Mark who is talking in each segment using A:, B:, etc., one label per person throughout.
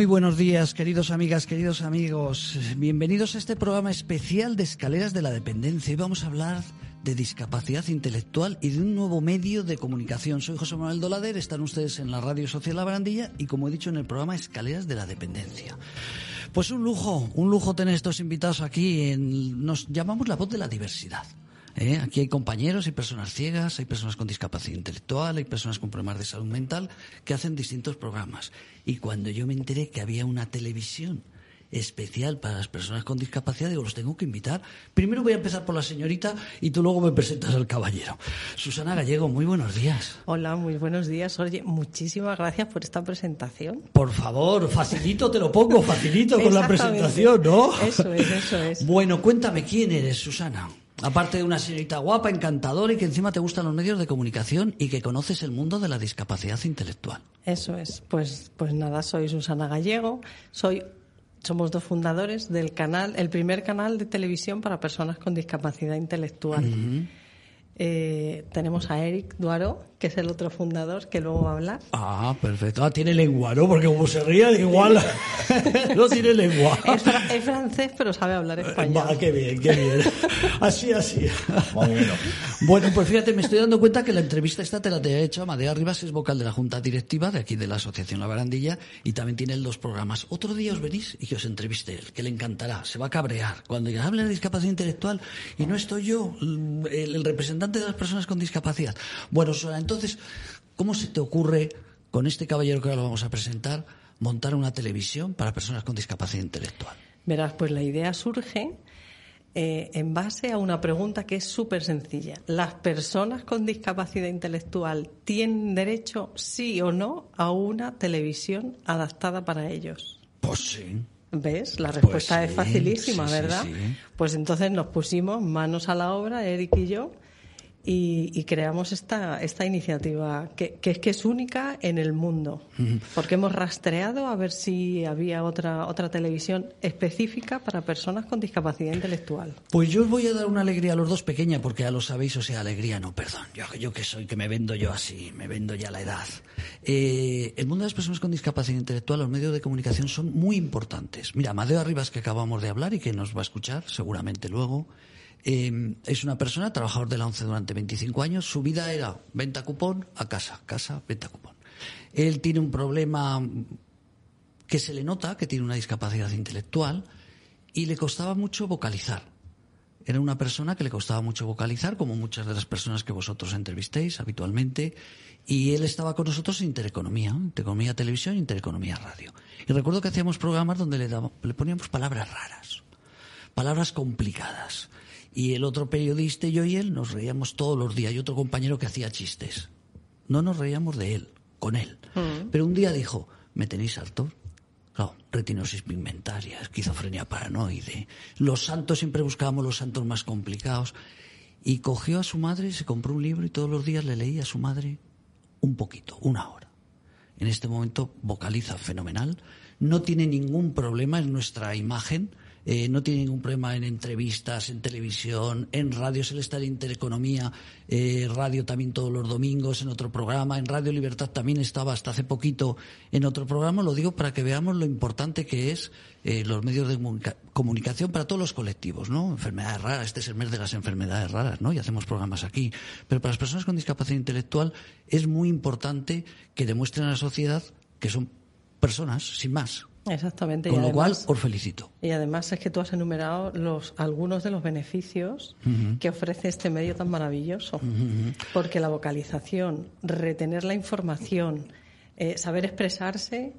A: Muy buenos días, queridos amigas, queridos amigos. Bienvenidos a este programa especial de Escaleras de la Dependencia. Hoy vamos a hablar de discapacidad intelectual y de un nuevo medio de comunicación. Soy José Manuel Dolader, están ustedes en la Radio Social La Barandilla y, como he dicho, en el programa Escaleras de la Dependencia. Pues un lujo, un lujo tener estos invitados aquí. En, nos llamamos la voz de la diversidad. ¿Eh? Aquí hay compañeros, hay personas ciegas, hay personas con discapacidad intelectual, hay personas con problemas de salud mental que hacen distintos programas. Y cuando yo me enteré que había una televisión especial para las personas con discapacidad, digo, los tengo que invitar. Primero voy a empezar por la señorita y tú luego me presentas al caballero. Susana Gallego, muy buenos días.
B: Hola, muy buenos días. Oye, muchísimas gracias por esta presentación.
A: Por favor, facilito te lo pongo, facilito con la presentación, ¿no?
B: Eso es, eso es.
A: Bueno, cuéntame, ¿quién eres, Susana? Aparte de una señorita guapa, encantadora y que encima te gustan los medios de comunicación y que conoces el mundo de la discapacidad intelectual.
B: Eso es. Pues, pues nada, soy Susana Gallego. Soy, somos dos fundadores del canal, el primer canal de televisión para personas con discapacidad intelectual. Eh, tenemos a Eric Duaro, que es el otro fundador, que luego va a hablar.
A: Ah, perfecto. Ah, tiene lengua, ¿no? Porque como se ría, igual no tiene lengua.
B: Es, fra- es francés, pero sabe hablar español.
A: Va, qué bien, qué bien. Así, así. Bueno, pues fíjate, me estoy dando cuenta que la entrevista esta te la te he hecho. Amadea Rivas es vocal de la Junta Directiva de aquí de la Asociación La Barandilla y también tiene él dos programas. Otro día os venís y que os entreviste él, que le encantará, se va a cabrear. Cuando diga, hable de discapacidad intelectual y no estoy yo, el, el representante de las personas con discapacidad. Bueno, Susana, entonces, ¿cómo se te ocurre, con este caballero que ahora lo vamos a presentar, montar una televisión para personas con discapacidad intelectual?
B: Verás, pues la idea surge eh, en base a una pregunta que es súper sencilla. ¿Las personas con discapacidad intelectual tienen derecho, sí o no, a una televisión adaptada para ellos?
A: Pues sí.
B: ¿Ves? La respuesta
A: sí,
B: es facilísima,
A: sí,
B: ¿verdad?
A: sí.
B: Pues entonces nos pusimos manos a la obra, Eric y yo, y, y creamos esta, esta iniciativa que, que es que es única en el mundo. Porque hemos rastreado a ver si había otra, otra televisión específica para personas con discapacidad intelectual.
A: Pues yo os voy a dar una alegría a los dos pequeña, porque ya lo sabéis, o sea, alegría no, perdón. Yo, yo que soy, que me vendo yo así, me vendo ya la edad. Eh, el mundo de las personas con discapacidad intelectual, los medios de comunicación son muy importantes. Mira, Amadeo Arribas, que acabamos de hablar y que nos va a escuchar seguramente luego, eh, es una persona, trabajador de la ONCE durante 25 años. Su vida era venta cupón a casa, casa, venta cupón. Él tiene un problema que se le nota, que tiene una discapacidad intelectual, y le costaba mucho vocalizar. Era una persona que le costaba mucho vocalizar, como muchas de las personas que vosotros entrevistéis habitualmente, y él estaba con nosotros en Intereconomía, Intereconomía Televisión, Intereconomía Radio. Y recuerdo que hacíamos programas donde le, daba- le poníamos palabras raras, palabras complicadas. Y el otro periodista yo y él nos reíamos todos los días, y otro compañero que hacía chistes. No nos reíamos de él, con él. Pero un día dijo, ¿me tenéis harto? Claro, retinosis pigmentaria, esquizofrenia paranoide. Los santos siempre buscábamos los santos más complicados. Y cogió a su madre, se compró un libro y todos los días le leía a su madre un poquito, una hora. En este momento vocaliza fenomenal, no tiene ningún problema en nuestra imagen, eh, no tiene ningún problema en entrevistas, en televisión, en radio, se le está en Intereconomía, eh, radio también todos los domingos en otro programa, en Radio Libertad también estaba hasta hace poquito en otro programa, lo digo para que veamos lo importante que es eh, los medios de comunica- comunicación para todos los colectivos, ¿no? Enfermedades raras, este es el mes de las enfermedades raras, ¿no? Y hacemos programas aquí. Pero para las personas con discapacidad intelectual es muy importante que demuestren a la sociedad que son personas, sin más.
B: Exactamente. y
A: Con lo cual, os felicito.
B: Y además es que tú has enumerado los, algunos de los beneficios que ofrece este medio tan maravilloso. Porque la vocalización, retener la información,
C: eh, saber expresarse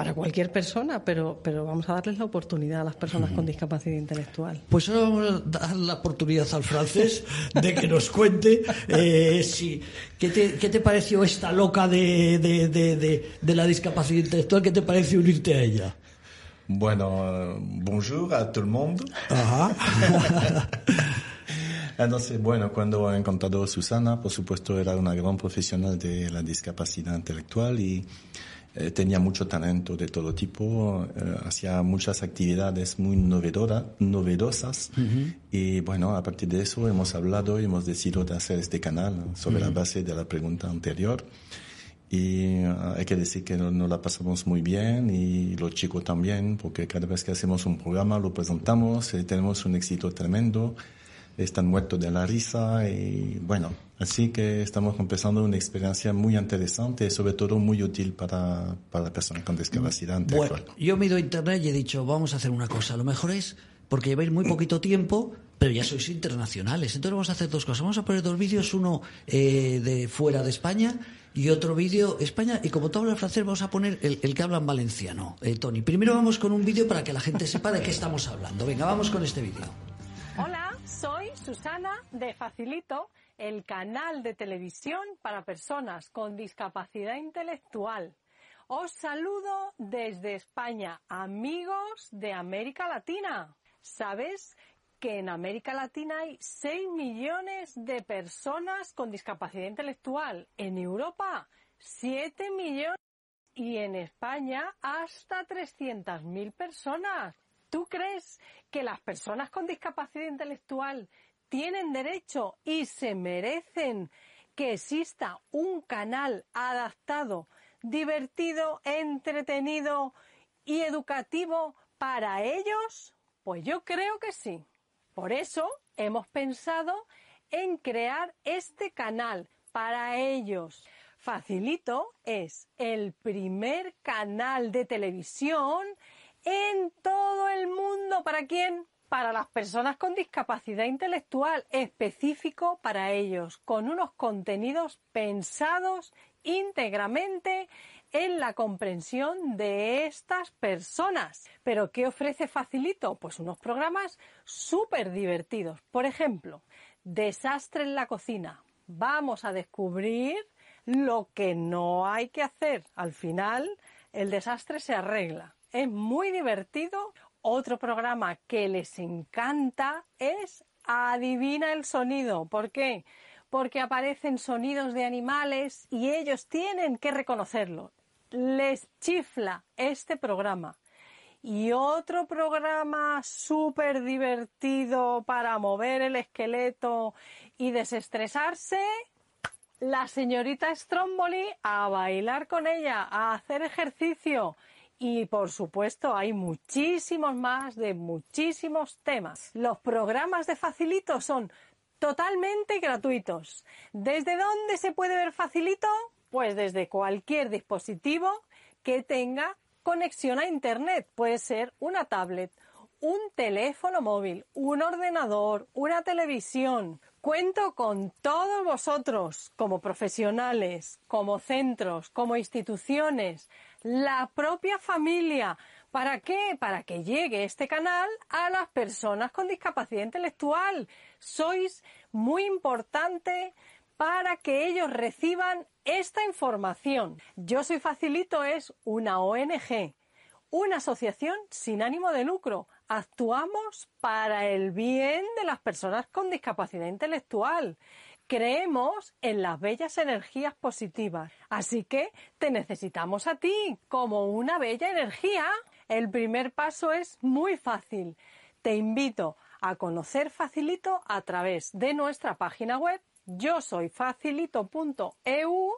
C: para cualquier persona, pero, pero vamos a darles la oportunidad a las personas con discapacidad intelectual.
A: Pues ahora vamos a dar la oportunidad al francés de que nos cuente eh, si, ¿qué, te, ¿qué te pareció esta loca de, de, de, de, la discapacidad intelectual? ¿Qué te parece unirte a ella?
D: Bueno, bonjour a todo el mundo.
A: Ajá.
D: Entonces, bueno, cuando he encontrado a Susana, por supuesto, era una gran profesional de la discapacidad intelectual y eh, tenía mucho talento de todo tipo, eh, hacía muchas actividades muy novedosas. Y bueno, a partir de eso hemos hablado y hemos decidido de hacer este canal sobre la base de la pregunta anterior. Y eh, hay que decir que nos no la pasamos muy bien y los chicos también porque cada vez que hacemos un programa lo presentamos y tenemos un éxito tremendo están muertos de la risa y bueno, así que estamos empezando una experiencia muy interesante y sobre todo muy útil para, para personas con discapacidad
A: Bueno, yo me he ido a internet y he dicho, vamos a hacer una cosa, lo mejor es, porque lleváis muy poquito tiempo, pero ya sois internacionales, entonces vamos a hacer dos cosas, vamos a poner dos vídeos, uno eh, de fuera de España y otro vídeo España. Y como tú hablas francés, vamos a poner el, el que habla en valenciano, eh, Tony. Primero vamos con un vídeo para que la gente sepa de qué estamos hablando. Venga, vamos con este vídeo.
B: Soy Susana de Facilito, el canal de televisión para personas con discapacidad intelectual. Os saludo desde España, amigos de América Latina. ¿Sabes que en América Latina hay 6 millones de personas con discapacidad intelectual? En Europa, 7 millones. Y en España, hasta 300.000 personas. ¿Tú crees que las personas con discapacidad intelectual tienen derecho y se merecen que exista un canal adaptado, divertido, entretenido y educativo para ellos? Pues yo creo que sí. Por eso hemos pensado en crear este canal para ellos. Facilito es el primer canal de televisión en todo el mundo. ¿Para quién? Para las personas con discapacidad intelectual, específico para ellos, con unos contenidos pensados íntegramente en la comprensión de estas personas. ¿Pero qué ofrece Facilito? Pues unos programas súper divertidos. Por ejemplo, Desastre en la cocina. Vamos a descubrir lo que no hay que hacer. Al final, el desastre se arregla es muy divertido. Otro programa que les encanta es Adivina el sonido. ¿Por qué? Porque aparecen sonidos de animales y ellos tienen que reconocerlo. Les chifla este programa. Y otro programa súper divertido para mover el esqueleto y desestresarse, la señorita Stromboli a bailar con ella, a hacer ejercicio. Y por supuesto hay muchísimos más de muchísimos temas. Los programas de Facilito son totalmente gratuitos. ¿Desde dónde se puede ver Facilito? Pues desde cualquier dispositivo que tenga conexión a Internet. Puede ser una tablet, un teléfono móvil, un ordenador, una televisión. Cuento con todos vosotros como profesionales, como centros, como instituciones la propia familia. ¿Para qué? Para que llegue este canal a las personas con discapacidad intelectual. Sois muy importante para que ellos reciban esta información. Yo soy Facilito es una ONG, una asociación sin ánimo de lucro. Actuamos para el bien de las personas con discapacidad intelectual. Creemos en las bellas energías positivas. Así que te necesitamos a ti como una bella energía. El primer paso es muy fácil. Te invito a conocer Facilito a través de nuestra página web yo soy facilito.eu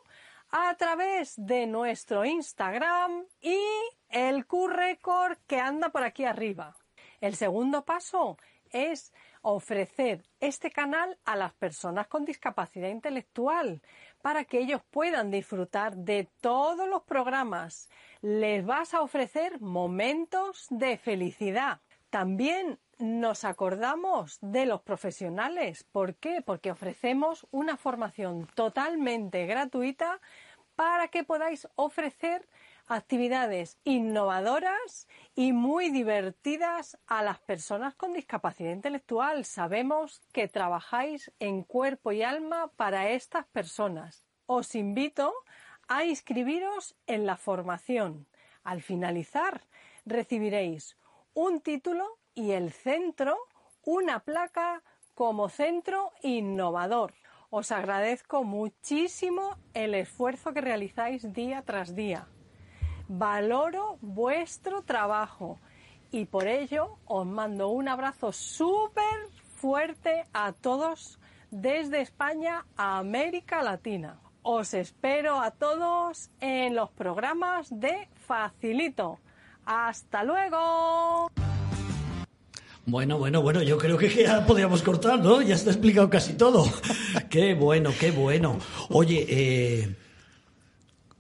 B: a través de nuestro Instagram y el Q-Record que anda por aquí arriba. El segundo paso es ofrecer este canal a las personas con discapacidad intelectual para que ellos puedan disfrutar de todos los programas. Les vas a ofrecer momentos de felicidad. También nos acordamos de los profesionales. ¿Por qué? Porque ofrecemos una formación totalmente gratuita
E: para que podáis ofrecer actividades innovadoras y muy divertidas a las personas con discapacidad intelectual. Sabemos que trabajáis en cuerpo y alma para estas personas. Os invito a inscribiros en la formación. Al finalizar, recibiréis un título y el centro una placa como centro innovador. Os agradezco muchísimo el esfuerzo que realizáis día tras día. Valoro vuestro trabajo y por ello os mando un abrazo súper fuerte a todos desde España a América Latina. Os espero a todos en los programas de Facilito. Hasta luego.
A: Bueno, bueno, bueno, yo creo que ya podríamos cortar, ¿no? Ya está explicado casi todo. qué bueno, qué bueno. Oye, eh,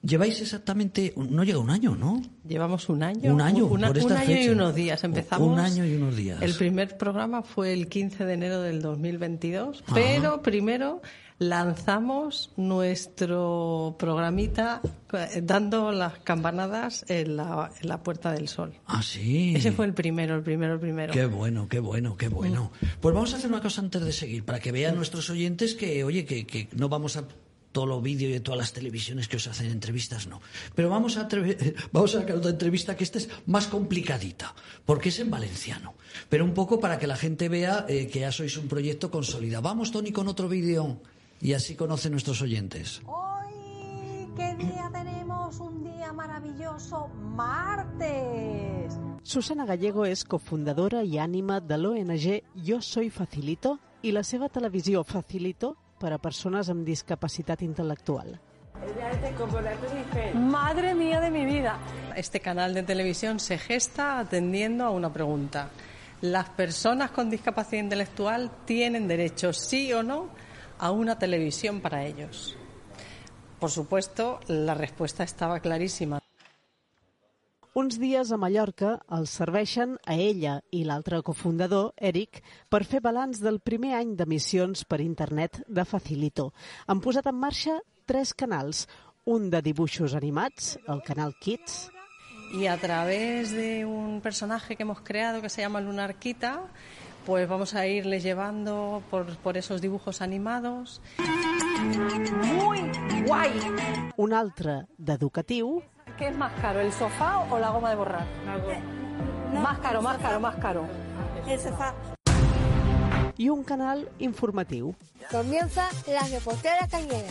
A: lleváis exactamente, no llega un año, ¿no?
B: Llevamos un año.
A: Un año,
B: una-
A: por
B: un año y unos días. Empezamos.
A: Un año y unos días.
B: El primer programa fue el 15 de enero del 2022,
A: Ajá.
B: pero primero lanzamos nuestro programita eh, dando las campanadas en la, en la Puerta del Sol.
A: Ah, sí.
B: Ese fue el primero, el primero, el primero.
A: Qué bueno, qué bueno, qué bueno. Pues vamos a hacer una cosa antes de seguir, para que vean nuestros oyentes que, oye, que, que no vamos a todos los vídeos y de todas las televisiones que os hacen entrevistas, no. Pero vamos a, vamos a sacar otra entrevista que esta es más complicadita, porque es en valenciano. Pero un poco para que la gente vea eh, que ya sois un proyecto consolidado. Vamos, Tony, con otro vídeo y así conocen nuestros oyentes.
F: Hoy, ¿qué día tenemos? Un día maravilloso, martes.
G: Susana Gallego és cofundadora i ànima de l'ONG Jo Soy Facilito i la seva televisió Facilito per a persones amb discapacitat intel·lectual.
E: Madre mía de mi vida.
B: Este canal de televisión se gesta atendiendo a una pregunta. ¿Las personas con discapacidad intelectual tienen derecho, sí o no, a una televisión para ellos? Por supuesto, la respuesta estaba clarísima.
G: Uns dies a Mallorca els serveixen a ella i l'altre cofundador, Eric, per fer balanç del primer any d'emissions per internet de Facilito. Han posat en marxa tres canals, un de dibuixos animats, el canal Kids,
B: Y a través de un personaje que hemos creado que se llama Lunarquita, pues vamos a irle llevando por, por esos dibujos animados.
E: Muy guay.
G: un altre d'educatiu
E: ¿Qué es más caro, el sofá o la goma de borrar? más caro, más caro, más caro.
F: El sofá.
G: i un canal informatiu.
F: Comienza la reportera cañera.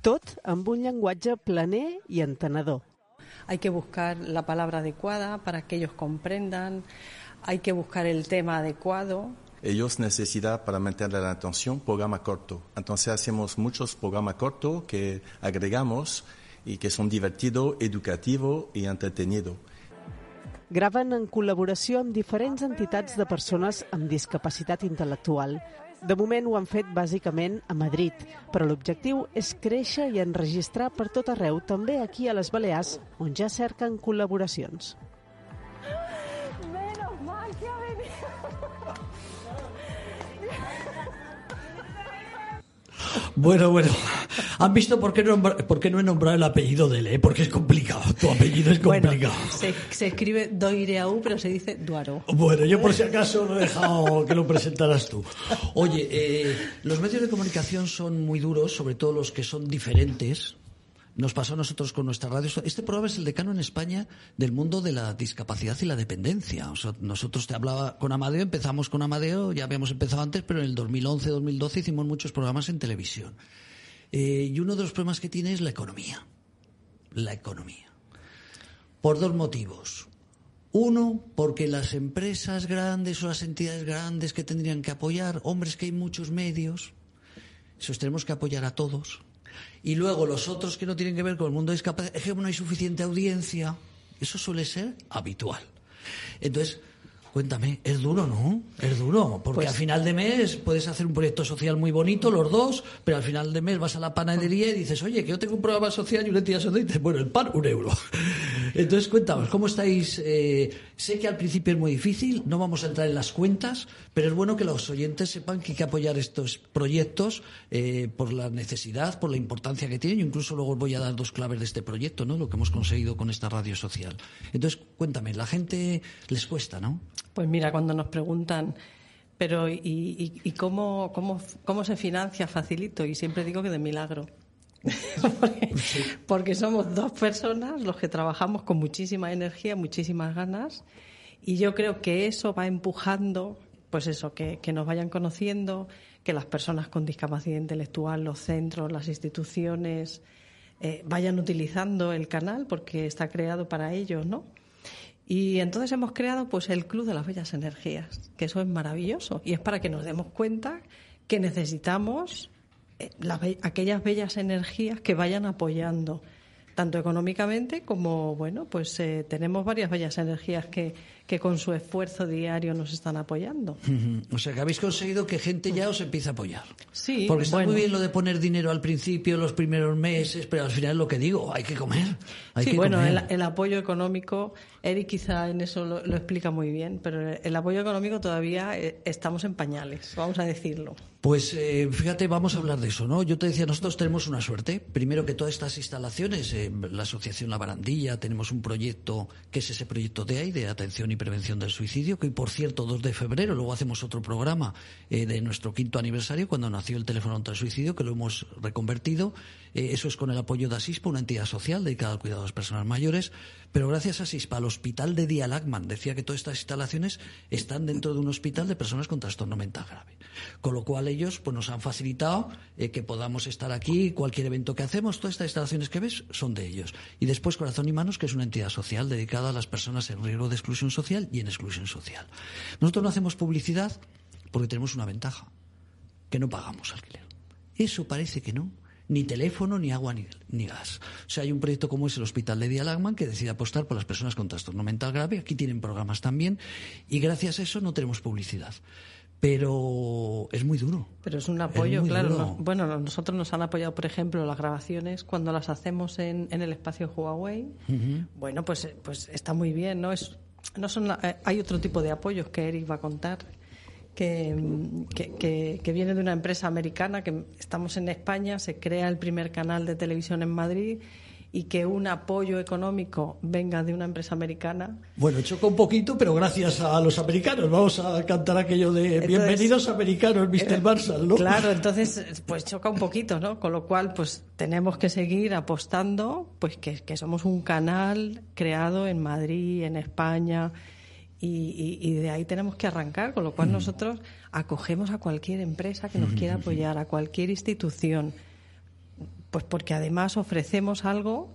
G: Tot amb un llenguatge planer i entenedor.
B: Hay que buscar la palabra adecuada para que ellos comprendan, hay que buscar el tema adecuado.
D: Ellos necesitan para mantener la atención programa corto. Entonces hacemos muchos programas cortos que agregamos y que son divertidos, educativos y entretenidos.
G: Graven en col·laboració amb diferents entitats de persones amb discapacitat intel·lectual. De moment ho han fet bàsicament a Madrid, però l'objectiu és créixer i enregistrar per tot arreu, també aquí a les Balears, on ja cerquen col·laboracions.
A: Bueno, bueno. ¿Han visto por qué no, por qué no he nombrado el apellido de él? eh? Porque es complicado. Tu apellido es
B: Bueno,
A: complicado.
B: se, se escribe Doireau, pero se dice Duaro.
A: Bueno, yo por si acaso lo he dejado que lo presentaras tú. Oye, eh, los medios de comunicación son muy duros, sobre todo los que son diferentes. Nos pasó a nosotros con nuestra radio. Este programa es el decano en España del mundo de la discapacidad y la dependencia. Nosotros te hablaba con Amadeo, empezamos con Amadeo, ya habíamos empezado antes, pero en el 2011-2012 hicimos muchos programas en televisión. Eh, y uno de los problemas que tiene es la economía. La economía. Por dos motivos. Uno, porque las empresas grandes o las entidades grandes que tendrían que apoyar, hombres que hay muchos medios, esos tenemos que apoyar a todos. Y luego los otros que no tienen que ver con el mundo de discapacidad, es que no hay suficiente audiencia. Eso suele ser habitual. Entonces, cuéntame, es duro, ¿no? Es duro, porque
B: Pues-
A: al final de mes puedes hacer un proyecto social muy bonito, los dos, pero al final de mes vas a la panadería y dices, oye, que yo tengo un programa social y una entidad social, y dices, bueno, el pan, un euro. Entonces, cuéntanos, ¿cómo estáis? Eh, sé que al principio es muy difícil, no vamos a entrar en las cuentas, pero es bueno que los oyentes sepan que hay que apoyar estos proyectos eh, por la necesidad, por la importancia que tienen. Yo incluso luego os voy a dar dos claves de este proyecto, ¿no? Lo que hemos conseguido con esta radio social. Entonces, cuéntame, la gente les cuesta, ¿no?
B: Pues mira, cuando nos preguntan, pero ¿y, y- y cómo, cómo, cómo se financia Facilito? Y siempre digo que de milagro. porque, somos dos personas los que trabajamos con muchísima energía, muchísimas ganas, y yo creo que eso va empujando, pues eso, que, que nos vayan conociendo, que las personas con discapacidad intelectual, los centros, las instituciones, eh, vayan utilizando el canal porque está creado para ellos, ¿no? Y entonces hemos creado pues el Club de las Bellas Energías, que eso es maravilloso y es para que nos demos cuenta que necesitamos las be- aquellas bellas energías que vayan apoyando tanto económicamente como bueno pues eh, tenemos varias bellas energías que, que con su esfuerzo diario nos están apoyando.
A: O sea, que habéis conseguido que gente ya os empiece a apoyar.
B: Sí,
A: Porque está
B: bueno.
A: muy bien lo de poner dinero al principio, los primeros meses, pero al final es lo que digo, hay que comer. Hay
B: sí,
A: que
B: bueno,
A: comer.
B: el, el apoyo económico, Eric quizá en eso lo, lo explica muy bien, pero el apoyo económico todavía eh, estamos en pañales, vamos a decirlo.
A: Pues eh, fíjate, vamos a hablar de eso, ¿no? Yo te decía, nosotros tenemos una suerte. Primero que todas estas instalaciones, eh, la Asociación La Barandilla, tenemos un proyecto que es ese proyecto de ahí, de atención y prevención del suicidio, que hoy, por cierto, 2 de febrero, luego hacemos otro programa eh, de nuestro quinto aniversario, cuando nació el teléfono contra el suicidio, que lo hemos reconvertido. Eh, eso es con el apoyo de ASISPA, una entidad social dedicada al cuidado de las personas mayores. Pero gracias a ASISPA, al hospital de Día Lagman, decía que todas estas instalaciones están dentro de un hospital de personas con trastorno mental grave. Con lo cual ellos pues, nos han facilitado eh, que podamos estar aquí, cualquier evento que hacemos, todas estas instalaciones que ves son de ellos. Y después Corazón y Manos, que es una entidad social dedicada a las personas en riesgo de exclusión social y en exclusión social. Nosotros no hacemos publicidad porque tenemos una ventaja, que no pagamos alquiler. Eso parece que no. Ni teléfono, ni agua, ni, ni gas. O sea, hay un proyecto como es el Hospital de Día Lagman que decide apostar por las personas con trastorno mental grave. Aquí tienen programas también. Y gracias a eso no tenemos publicidad. Pero es muy duro.
B: Pero es un apoyo, claro. bueno, no- nosotros nos han apoyado, por ejemplo, las grabaciones cuando las hacemos en, en el espacio Huawei. Bueno, pues, pues está muy bien, ¿no? Es, no son eh, hay otro tipo de apoyos que Eric va a contar. Que, que, que- que viene de una empresa americana, que estamos en España, se crea el primer canal de televisión en Madrid y que un apoyo económico venga de una empresa americana,
A: Bueno, choca un poquito, pero gracias a los americanos. Vamos a cantar aquello de
B: Entonces-
A: Bienvenidos americanos, Mr. Marshall, ¿no?
B: Claro, entonces pues choca un poquito, ¿no? Con lo cual pues tenemos que seguir apostando pues que, que somos un canal creado en Madrid, en España y, y- de ahí tenemos que arrancar, con lo cual nosotros acogemos a cualquier empresa que nos quiera apoyar, a cualquier institución, pues porque además ofrecemos algo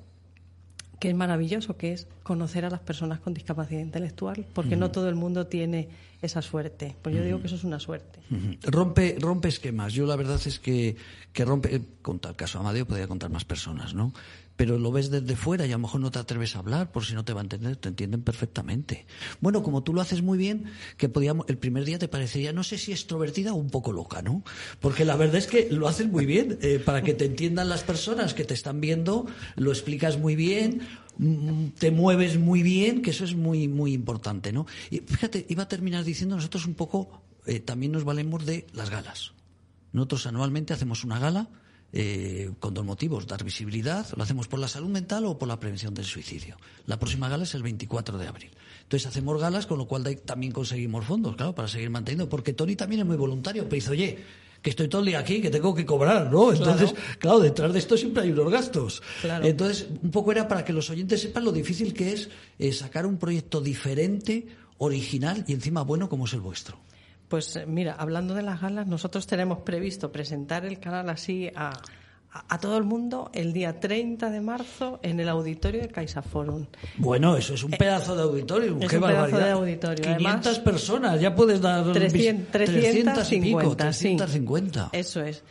B: que es maravilloso, que es conocer a las personas con discapacidad intelectual, porque no todo el mundo tiene esa suerte. Pues yo digo que eso es una suerte.
A: Rompe, rompe esquemas. Yo la verdad es que, que rompe, eh, contar el caso Amadeo, podría contar más personas, ¿no? Pero lo ves desde fuera y a lo mejor no te atreves a hablar por si no te va a entender, te entienden perfectamente. Bueno, como tú lo haces muy bien, que podíamos, el primer día te parecería, no sé si extrovertida o un poco loca, ¿no? Porque la verdad es que lo haces muy bien, eh, para que te entiendan las personas que te están viendo, lo explicas muy bien, mm, te mueves muy bien, que eso es muy, muy importante, ¿no? Y fíjate, iba a terminar diciendo, nosotros un poco eh, también nos valemos de las galas. Nosotros anualmente hacemos una gala eh, con dos motivos, dar visibilidad, lo hacemos por la salud mental o por la prevención del suicidio. La próxima gala es el 24 de abril. Entonces hacemos galas, con lo cual también conseguimos fondos, claro, para seguir manteniendo, porque Tony también es muy voluntario, pero dice, oye, que estoy todo el día aquí, que tengo que cobrar, ¿no? Entonces, claro, detrás de esto siempre hay unos gastos.
B: Claro.
A: Entonces, un poco era para que los oyentes sepan lo difícil que es eh, sacar un proyecto diferente, original y encima bueno como es el vuestro.
B: Pues eh, mira, hablando de las galas, nosotros tenemos previsto presentar el canal así a, a, a todo el mundo el día 30 de marzo en el auditorio de CaixaForum.
A: Bueno, eso es un pedazo de auditorio.
B: es
A: qué
B: un pedazo de auditorio.
A: 500
B: Además,
A: personas, ya puedes dar
B: 300,
A: 300 y pico,
B: 350, sí.
A: 350.
B: Eso es.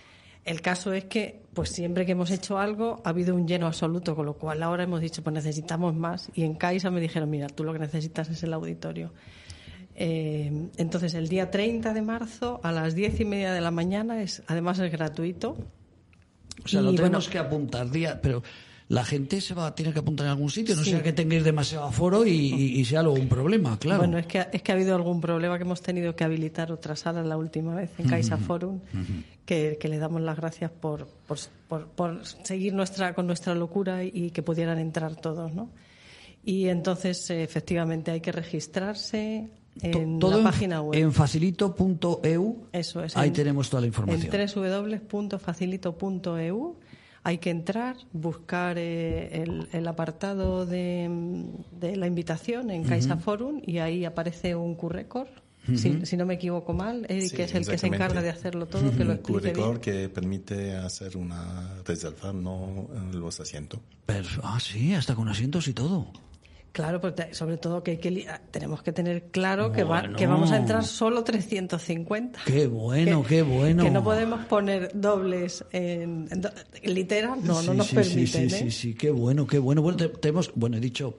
B: El caso es que, pues siempre que hemos hecho algo, ha habido un lleno absoluto, con lo cual ahora hemos dicho, pues necesitamos más. Y en Caixa me dijeron, mira, tú lo que necesitas es el auditorio. Eh, entonces, el día 30 de marzo a las 10 y media de la mañana, es además es gratuito.
A: O sea,
B: Y,
A: lo tenemos
B: bueno,
A: que apuntar día, pero la gente se va a tener que apuntar en algún sitio, no
B: Sí.
A: sea que tengáis demasiado aforo y, y- y sea luego un problema, claro.
B: Bueno, es que, es que ha habido algún problema que hemos tenido que habilitar otra sala la última vez en Caixa Forum, que, que le damos las gracias por, por, por- por seguir nuestra, con nuestra locura y, que pudieran entrar todos, ¿no? Y entonces, efectivamente, hay que registrarse en
A: todo
B: la página web.
A: en facilito.eu.
B: Eso es.
A: Ahí
B: en-
A: tenemos toda la información.
B: En www.facilito.eu hay que entrar, buscar eh, el, el apartado de, de la invitación en Caixa Forum y ahí aparece un currecord. si, si no me equivoco mal, Eric
D: Sí,
B: es el que se encarga de hacerlo todo, que lo
D: Un
B: explique bien.
D: currículum que permite hacer una reserva, no los asientos.
A: Ah, sí, hasta con asientos y todo.
B: Claro, porque sobre todo que, hay que tenemos que tener claro que, va-
A: Bueno.
B: que vamos a entrar solo 350.
A: Qué bueno,
B: Que-
A: qué bueno.
B: Que no podemos poner dobles en, en literas, no, no
A: Sí,
B: nos
A: sí,
B: permiten.
A: Sí, sí,
B: ¿eh?
A: sí, sí, qué bueno, qué bueno. Bueno, te- tenemos, bueno, he dicho,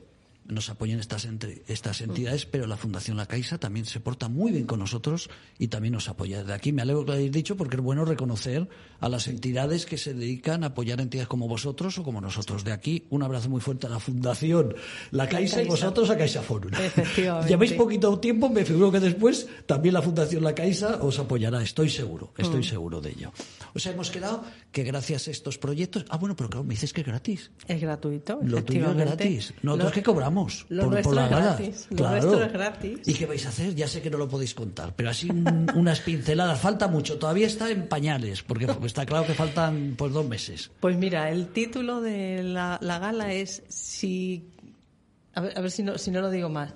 A: nos apoyan estas, entre- estas entidades, pero la Fundación La Caixa también se porta muy bien con nosotros y también nos apoya. De aquí me alegro que lo hayáis dicho porque es bueno reconocer a las entidades que se dedican a apoyar entidades como vosotros o como nosotros. De aquí, un abrazo muy fuerte a la Fundación La Caixa, y
B: Caixa.
A: vosotros a Caixa Forum. Lleváis poquito tiempo, me figuro que después también la Fundación La Caixa os apoyará, estoy seguro,
B: Mm.
A: estoy seguro de ello. O sea, hemos quedado que gracias a estos proyectos. Ah, bueno, pero claro, me dices que es gratis.
B: Es gratuito,
A: Lo tuyo es gratis. Nosotros
B: Lo-
A: que cobramos
B: Lo
A: por,
B: nuestro
A: por la
B: es gratis. Lo
A: Claro.
B: nuestro es gratis.
A: ¿Y qué vais a hacer? Ya sé que no lo podéis contar, pero así un- unas pinceladas. Falta mucho. Todavía está en pañales, porque está claro que faltan pues dos meses.
B: Pues mira, el título de la, la gala es si a ver, a ver si no si no lo digo más.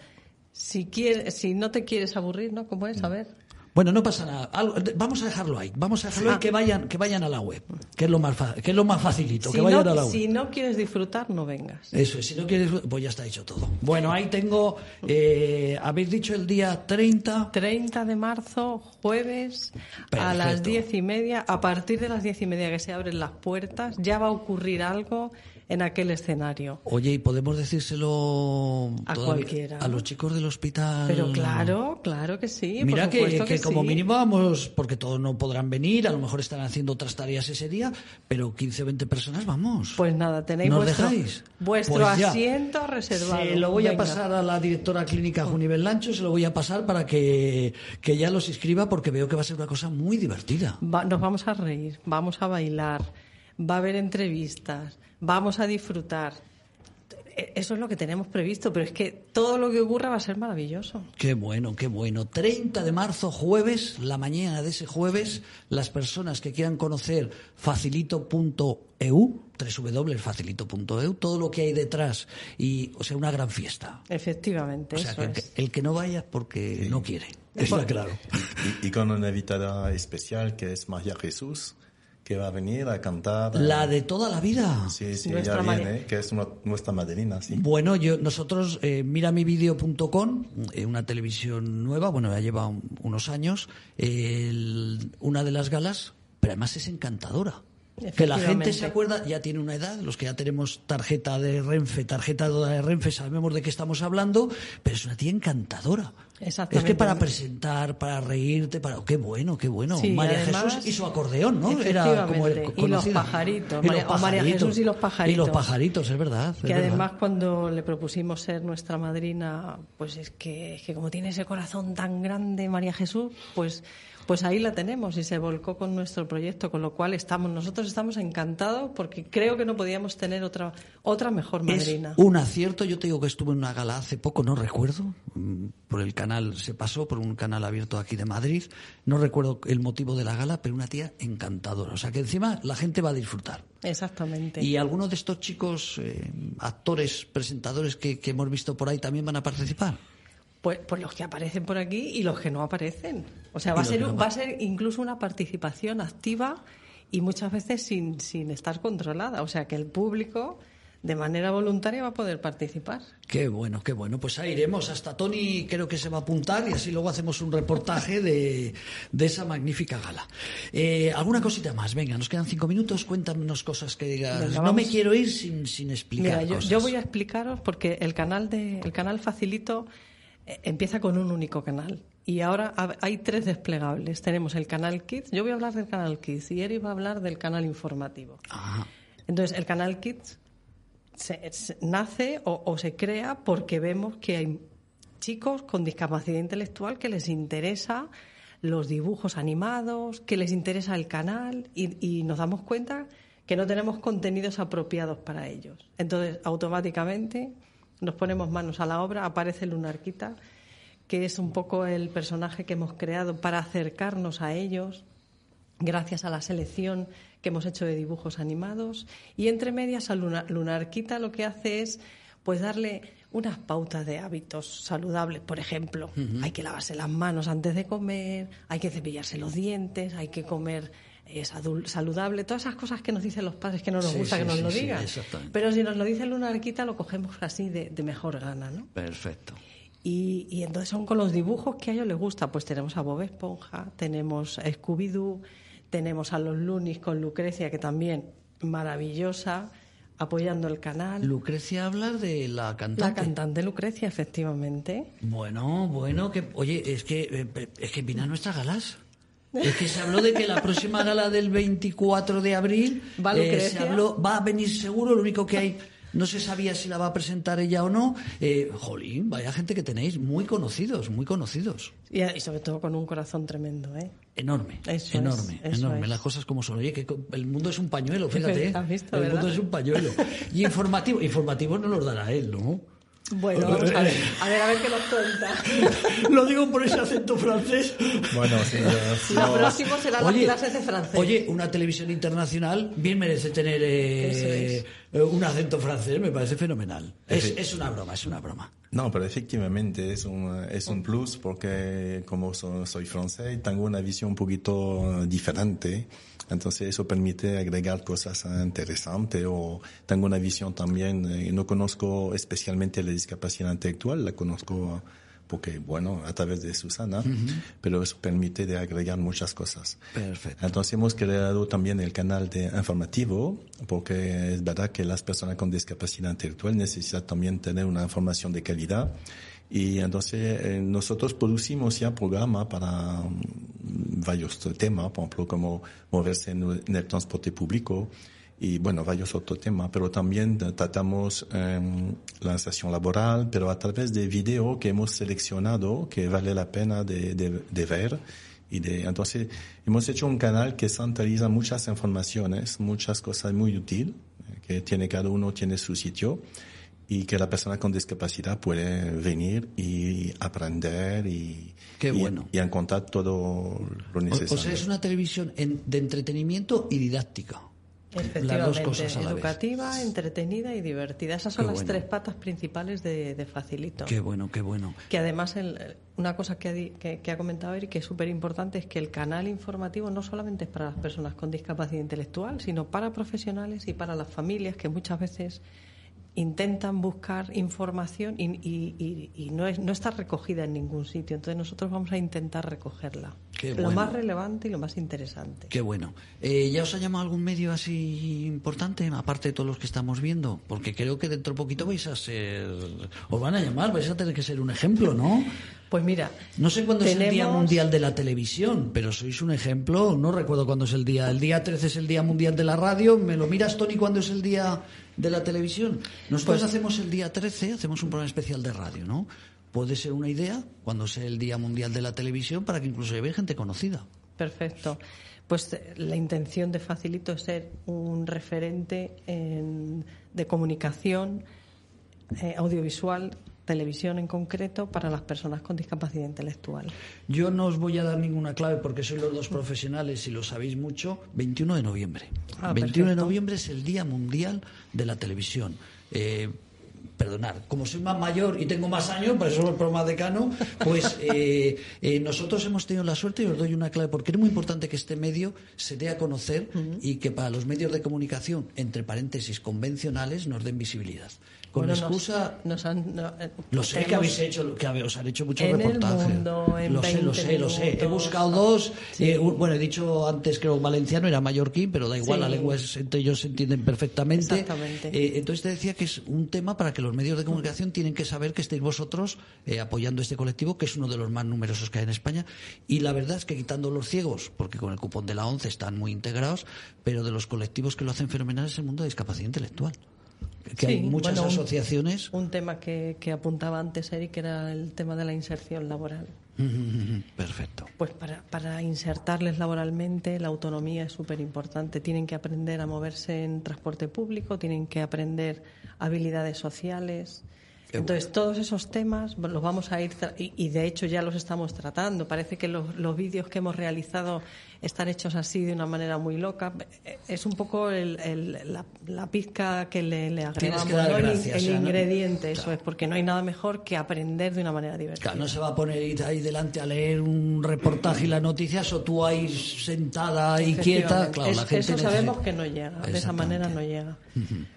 B: Si quieres, si no te quieres aburrir, ¿no? ¿Cómo es? A ver.
A: Bueno, no pasa nada. Algo- vamos a dejarlo ahí. Vamos a dejarlo ahí
B: Ah.
A: que vayan, que vayan a la web, que es lo más, que es lo más facilito,
B: Si
A: que vayan
B: no,
A: a la web.
B: si no quieres disfrutar, no vengas.
A: Eso es, si no quieres, pues ya está hecho todo. Bueno, ahí tengo, eh, habéis dicho el día 30.
B: 30 de marzo, jueves, a las diez y media. A partir de las diez y media que se abren las puertas, ya va a ocurrir algo en aquel escenario.
A: Oye, ¿y podemos decírselo
B: A cualquiera.
A: a los chicos del hospital?
B: Pero claro, claro que sí. por
A: Mira que, como
B: sí.
A: mínimo vamos, porque todos no podrán venir, a lo mejor están haciendo otras tareas ese día, pero 15 o 20 personas vamos.
B: Pues nada, tenéis
A: ¿Nos
B: vuestro,
A: dejáis?
B: vuestro
A: Pues
B: asiento reservado.
A: Se lo voy a pasar a la directora clínica Junivel Lancho, se lo voy a pasar para que, que ya los inscriba porque veo que va a ser una cosa muy divertida.
B: Va- nos vamos a reír, vamos a bailar, va a haber entrevistas, vamos a disfrutar. Eso es lo que tenemos previsto, pero es que todo lo que ocurra va a ser maravilloso.
A: Qué bueno, qué bueno. 30 de marzo, jueves, la mañana de ese jueves, las personas que quieran conocer facilito.eu, www.facilito.eu, todo lo que hay detrás y, o sea, una gran fiesta.
B: Efectivamente,
A: O sea,
B: eso
A: que el, que
B: es.
A: el que no vaya porque no quiere. Está claro.
D: Y, y con una invitada especial que es María Jesús, que va a venir a cantar.
A: La de toda la vida.
D: Sí, sí,
B: Nuestra
D: ella viene, que es una- nuestra madrina, sí.
A: Bueno, yo, nosotros, eh, miramivideo.com, eh, una televisión nueva, bueno, ya lleva un- unos años, el- una de las galas, pero además es encantadora. Que la gente se acuerda, ya tiene una edad, los que ya tenemos tarjeta de Renfe, tarjeta de Renfe, sabemos de qué estamos hablando, pero es una tía encantadora.
B: Exactamente.
A: Es que para presentar, para reírte, para qué bueno, qué bueno.
B: Sí,
A: María
B: además-
A: Jesús y su acordeón, ¿no? Era como el.
B: Y los pajaritos,
A: Y
B: María-
A: los
B: o María. Jesús y los
A: Y
B: pajaritos.
A: los pajaritos, es verdad. es
B: Que
A: verdad.
B: además cuando le propusimos ser nuestra madrina, pues es que, es que como tiene ese corazón tan grande María Jesús, pues, pues ahí la tenemos y se volcó con nuestro proyecto, con lo cual estamos, nosotros estamos encantados porque creo que no podíamos tener otra, otra mejor madrina.
A: Es un acierto. Yo te digo que estuve en una gala hace poco, no recuerdo. mm, Por el canal, se pasó por un canal abierto aquí de Madrid. No recuerdo el motivo de la gala, pero una tía encantadora. O sea que encima la gente va a disfrutar.
B: Exactamente.
A: Y algunos de estos chicos, eh, actores, presentadores que, que hemos visto por ahí también van a participar.
B: Pues, pues los que aparecen por aquí y los que no aparecen. O sea, va a ser,
A: no
B: va a ser incluso una participación activa y muchas veces sin, sin estar controlada. O sea, que el público de manera voluntaria va a poder participar.
A: Qué bueno, qué bueno. Pues ahí iremos. Hasta Tony creo que se va a apuntar y así luego hacemos un reportaje de, de esa magnífica gala. Eh, ¿Alguna cosita más? Venga, nos quedan cinco minutos. Cuéntanos cosas que digas.
B: Venga,
A: no me quiero ir sin, sin explicar
B: Mira, yo,
A: cosas.
B: yo voy a explicaros porque el canal de el canal facilito empieza con un único canal. Y ahora ha- hay tres desplegables. Tenemos el canal Kids. Yo voy a hablar del canal Kids y Eri va a hablar del canal informativo.
A: Ajá.
B: Entonces, el canal Kids se- se- nace o, o se crea porque vemos que hay chicos con discapacidad intelectual que les interesa los dibujos animados, que les interesa el canal y, y nos damos cuenta que no tenemos contenidos apropiados para ellos. Entonces, automáticamente nos ponemos manos a la obra, aparece Lunarquita, que es un poco el personaje que hemos creado para acercarnos a ellos, gracias a la selección que hemos hecho de dibujos animados. Y entre medias, a Luna- Lunarquita lo que hace es pues darle unas pautas de hábitos saludables. Por ejemplo, hay que lavarse las manos antes de comer, hay que cepillarse los dientes, hay que comer eh, sadu- saludable, todas esas cosas que nos dicen los padres que no nos
A: Sí,
B: gusta
A: sí,
B: que nos
A: sí,
B: lo digan. Pero si nos lo dice Lunarquita, lo cogemos así de, de mejor gana, ¿no?
A: Perfecto.
B: Y, y entonces son con los dibujos que a ellos les gusta. Pues tenemos a Bob Esponja, tenemos a Scooby-Doo, tenemos a los Lunis con Lucrecia, que también maravillosa, apoyando el canal.
A: Lucrecia habla de la cantante.
B: La cantante Lucrecia, efectivamente.
A: Bueno, bueno, que oye, es que eh, es que vino a nuestras galas. Es que se habló de que la próxima gala del 24 de abril
B: ¿Va
A: eh, se
B: Lucrecia?
A: habló, va a venir seguro, lo único que hay no se sabía si la va a presentar ella o no. Eh, jolín, vaya gente que tenéis, muy conocidos, muy conocidos.
B: Y, y sobre todo con un corazón tremendo, ¿eh?
A: Enorme,
B: Eso
A: enorme,
B: es,
A: enorme.
B: es.
A: Las cosas como son. Oye, que el mundo es un pañuelo, fíjate.
B: visto,
A: el
B: ¿verdad?
A: mundo es un pañuelo. Y informativo, informativo no los dará él, ¿no?
B: Bueno, vamos a ver, a ver, a ver qué nos cuenta.
A: Lo digo por ese acento francés.
D: Bueno, sí, yo-
B: Lo
D: yo-
B: próximo será las clases de francés.
A: Oye, una televisión internacional bien merece tener eh,
B: Eso
A: eh, un acento francés, me parece fenomenal. Es, es una broma, es una broma.
D: No, pero efectivamente es un, es un plus porque como so- soy francés tengo una visión un poquito diferente. Entonces eso permite agregar cosas eh, interesantes o tengo una visión también, eh, no conozco especialmente la discapacidad intelectual, la conozco porque, bueno, a través de Susana, pero eso permite de agregar muchas cosas.
A: Perfecto.
D: Entonces hemos creado también el canal de informativo, porque es verdad que las personas con discapacidad intelectual necesitan también tener una información de calidad. Y entonces eh, nosotros producimos ya programa para mm, varios temas, por ejemplo, como moverse en el transporte público y bueno, varios otros temas, pero también tratamos eh, la inserción laboral, pero a través de video que hemos seleccionado que vale la pena de, de, de ver. Y de, entonces hemos hecho un canal que centraliza muchas informaciones, muchas cosas muy útiles, eh, que tiene cada uno tiene su sitio y que la persona con discapacidad puede venir y aprender y,
A: Qué
D: y-
A: bueno.
D: y encontrar todo lo
A: O,
D: necesario.
A: o sea, es una televisión en- de entretenimiento y didáctica. Las
B: Efectivamente,
A: dos cosas a la vez.
B: educativa, entretenida y divertida. Esas son
A: Qué
B: las
A: bueno.
B: tres patas principales de, de Facilito.
A: Qué bueno, qué bueno.
B: Que además, el- una cosa que ha, que, que ha comentado Eric que es súper importante es que el canal informativo no solamente es para las personas con discapacidad intelectual, sino para profesionales y para las familias que muchas veces intentan buscar información y, y- y- y no, es, no está recogida en ningún sitio. Entonces nosotros vamos a intentar recogerla.
A: Qué
B: Lo
A: bueno.
B: más relevante y lo más interesante.
A: Qué bueno. Eh, ¿Ya os ha llamado algún medio así importante, aparte de todos los que estamos viendo? Porque creo que dentro de poquito vais a ser... Os van a llamar, vais a tener que ser un ejemplo, ¿no?
B: Pues mira,
A: No sé cuándo es el Día Mundial de la Televisión, pero sois un ejemplo. No recuerdo cuándo es el día. El día 13 es el Día Mundial de la Radio. ¿Me lo miras, Tony, cuándo es el Día de la Televisión? Nosotros
B: Pues-
A: hacemos el día 13, hacemos un programa especial de radio, ¿no? Puede ser una idea cuando sea el Día Mundial de la Televisión para que incluso lleve gente conocida.
B: Perfecto. Pues eh, la intención de Facilito es ser un referente en- de comunicación eh, audiovisual, televisión en concreto, para las personas con discapacidad intelectual.
A: Yo no os voy a dar ninguna clave porque sois los dos profesionales y lo sabéis mucho. 21 de noviembre.
B: Ah,
A: 21 de noviembre es el Día Mundial de la Televisión. Eh, perdonad, como soy más mayor y tengo más años, por eso el programa decano, pues eh, eh, nosotros hemos tenido la suerte y os doy una clave porque es muy importante que este medio se dé a conocer y que para los medios de comunicación, entre paréntesis, convencionales, nos den visibilidad. Con
B: Bueno,
A: excusa
B: nos han- no, eh,
A: lo sé que habéis hecho, que os han hecho muchos
B: En el
A: reportajes.
B: mundo, en
A: lo sé, lo
B: 20
A: sé, lo sé. He buscado dos.
B: Sí.
A: eh, un- bueno, he dicho antes creo valenciano era mallorquín, pero da igual,
B: Sí.
A: la lengua es- entre ellos se entienden perfectamente.
B: Exactamente.
A: Eh, entonces te decía que es un tema para que los medios de comunicación tienen que saber que estáis vosotros eh, apoyando este colectivo, que es uno de los más numerosos que hay en España. Y la verdad es que quitando los ciegos, porque con el cupón de la ONCE están muy integrados, pero de los colectivos que lo hacen fenomenal es el mundo de discapacidad intelectual. Que hay
B: Sí,
A: muchas
B: bueno, un-
A: asociaciones.
B: Un tema que, que apuntaba antes Eric era el tema de la inserción laboral.
A: Perfecto.
B: Pues para, para insertarles laboralmente la autonomía es súper importante. Tienen que aprender a moverse en transporte público, tienen que aprender habilidades sociales.
A: Qué
B: Entonces, todos esos temas los vamos a ir, y, y de hecho ya los estamos tratando. Parece que los, los vídeos que hemos realizado están hechos así de una manera muy loca. Es un poco el- el- la, la pizca que le, le agregamos,
A: que dar
B: ¿no? el,
A: gracias,
B: el
A: o sea, ¿no?
B: ingrediente, eso es, porque no hay nada mejor que aprender de una manera divertida.
A: Claro, no se va a poner ahí delante a leer un reportaje y las noticias o tú ahí sentada y quieta. La gente
B: eso
A: necesita-
B: sabemos que no llega, de esa manera no llega.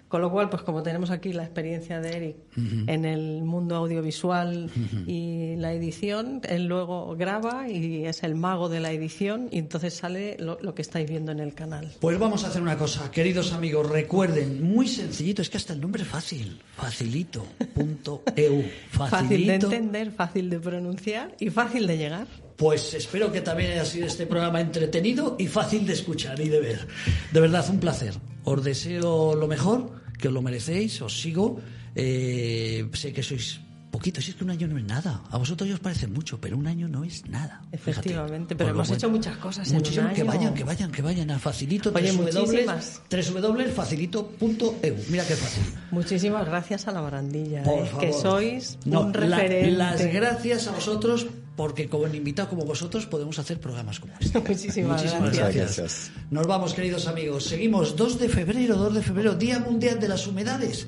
B: Con lo cual, pues como tenemos aquí la experiencia de Eric en el mundo audiovisual y la edición, él luego graba y es el mago de la edición y entonces sale lo, lo que estáis viendo en el canal.
A: Pues vamos a hacer una cosa, queridos amigos, recuerden, muy sencillito, es que hasta el nombre es fácil, facilito.eu,
B: Fácil de entender, fácil de pronunciar y fácil de llegar.
A: Pues espero que también haya sido este programa entretenido y fácil de escuchar y de ver. De verdad, un placer. Os deseo lo mejor, que os lo merecéis, os sigo. Eh, sé que sois poquitos, si es que un año no es nada. A vosotros ya os parece mucho, pero un año no es nada. Fíjate.
B: Efectivamente, pero
A: Por lo
B: hemos hecho muchas cosas un
A: que vayan, que vayan, que vayan a facilito,
B: Oye,
A: www,
B: muchísimas.
A: www.facilito.eu. Mira qué fácil.
B: Muchísimas gracias a la barandilla,
A: Por
B: eh,
A: favor.
B: que sois
A: No,
B: un
A: la-
B: referente.
A: las gracias a vosotros porque como invitados como vosotros podemos hacer programas como este.
B: Muchísimas
A: Muchísimas
B: gracias.
A: gracias.
D: Gracias.
A: Nos vamos, queridos amigos. Seguimos 2 de febrero, 2 de febrero, Día Mundial de las Humedades,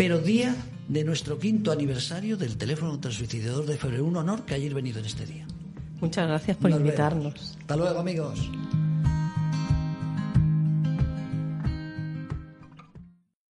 A: pero día de nuestro quinto aniversario del teléfono contra el suicidio 2 de febrero. Un honor que hayáis venido en este día.
B: Muchas gracias por
A: Nos vemos.
B: invitarnos.
A: Hasta luego, amigos.